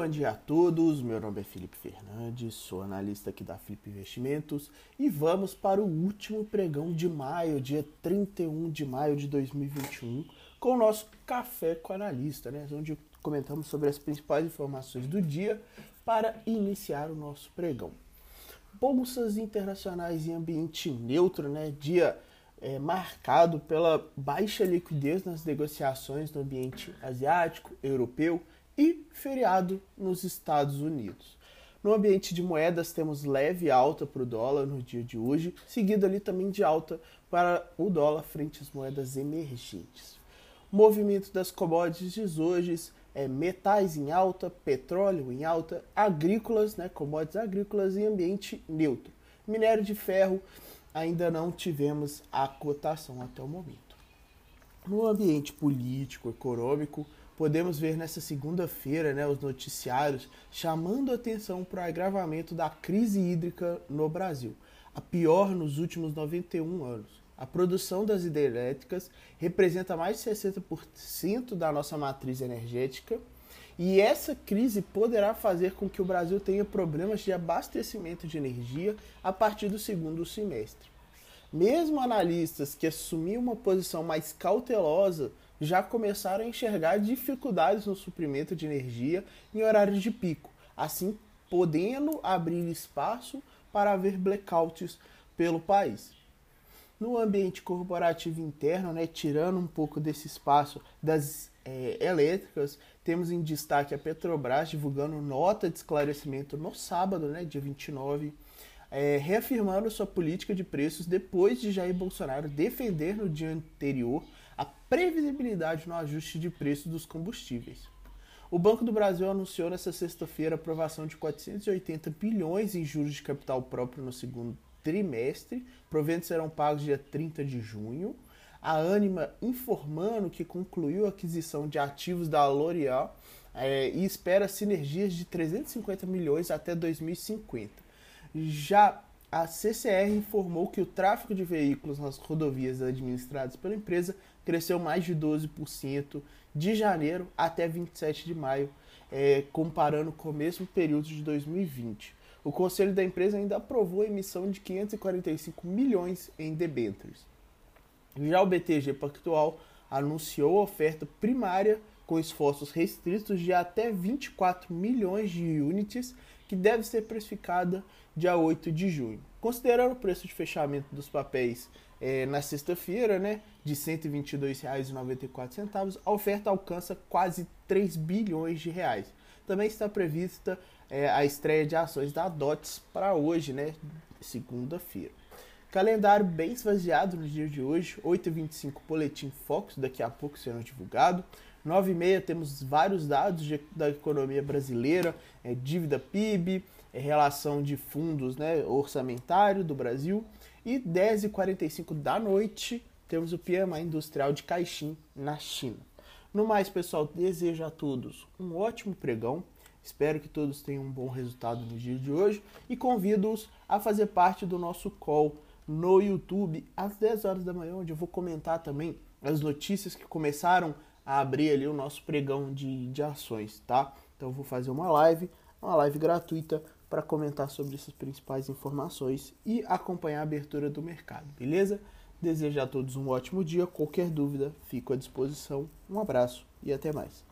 bom dia a todos. Meu nome é Felipe Fernandes, sou analista aqui da Flip Investimentos e vamos para o último pregão de maio, dia 31 de maio de 2021, com o nosso Café com Analista, né? Onde comentamos sobre as principais informações do dia para iniciar o nosso pregão. Bolsas internacionais em ambiente neutro, né? Dia é, marcado pela baixa liquidez nas negociações no ambiente asiático, europeu e feriado nos Estados Unidos. No ambiente de moedas, temos leve alta para o dólar no dia de hoje, seguido ali também de alta para o dólar frente às moedas emergentes. O movimento das commodities hoje é metais em alta, petróleo em alta, agrícolas, né, commodities agrícolas em ambiente neutro. Minério de ferro ainda não tivemos a cotação até o momento. No ambiente político, econômico, podemos ver nessa segunda-feira né, os noticiários chamando atenção para o agravamento da crise hídrica no Brasil, a pior nos últimos 91 anos. A produção das hidrelétricas representa mais de 60% da nossa matriz energética e essa crise poderá fazer com que o Brasil tenha problemas de abastecimento de energia a partir do segundo semestre. Mesmo analistas que assumiam uma posição mais cautelosa já começaram a enxergar dificuldades no suprimento de energia em horários de pico, assim podendo abrir espaço para haver blackouts pelo país. No ambiente corporativo interno, né, tirando um pouco desse espaço das é, elétricas, temos em destaque a Petrobras divulgando nota de esclarecimento no sábado, né, dia 29, é, reafirmando sua política de preços depois de Jair Bolsonaro defender no dia anterior a previsibilidade no ajuste de preços dos combustíveis. O Banco do Brasil anunciou nesta sexta-feira a aprovação de 480 bilhões em juros de capital próprio no segundo trimestre. Proventos serão pagos dia 30 de junho. A Anima informando que concluiu a aquisição de ativos da L'Oréal é, e espera sinergias de 350 milhões até 2050. Já a CCR informou que o tráfego de veículos nas rodovias administradas pela empresa cresceu mais de 12% de janeiro até 27 de maio, é, comparando com o mesmo período de 2020. O conselho da empresa ainda aprovou a emissão de 545 milhões em debêntures. Já o BTG Pactual anunciou a oferta primária com esforços restritos de até 24 milhões de unidades, que deve ser precificada dia 8 de junho. Considerando o preço de fechamento dos papéis é, na sexta-feira, né, de R$ 122,94, a oferta alcança quase 3 bilhões de reais. Também está prevista é, a estreia de ações da DOTS para hoje, né? Segunda-feira. Calendário bem esvaziado no dia de hoje, 8h25 Boletim Focus, daqui a pouco serão divulgado. 9h30 temos vários dados de, da economia brasileira, é, dívida PIB, é, relação de fundos né, orçamentário do Brasil. E 10h45 da noite temos o PMI Industrial de Caixin na China. No mais, pessoal, desejo a todos um ótimo pregão. Espero que todos tenham um bom resultado no dia de hoje e convido-os a fazer parte do nosso call no YouTube às 10 horas da manhã, onde eu vou comentar também as notícias que começaram a abrir ali o nosso pregão de, de ações, tá? Então eu vou fazer uma live, uma live gratuita para comentar sobre essas principais informações e acompanhar a abertura do mercado, beleza? Desejo a todos um ótimo dia. Qualquer dúvida, fico à disposição. Um abraço e até mais.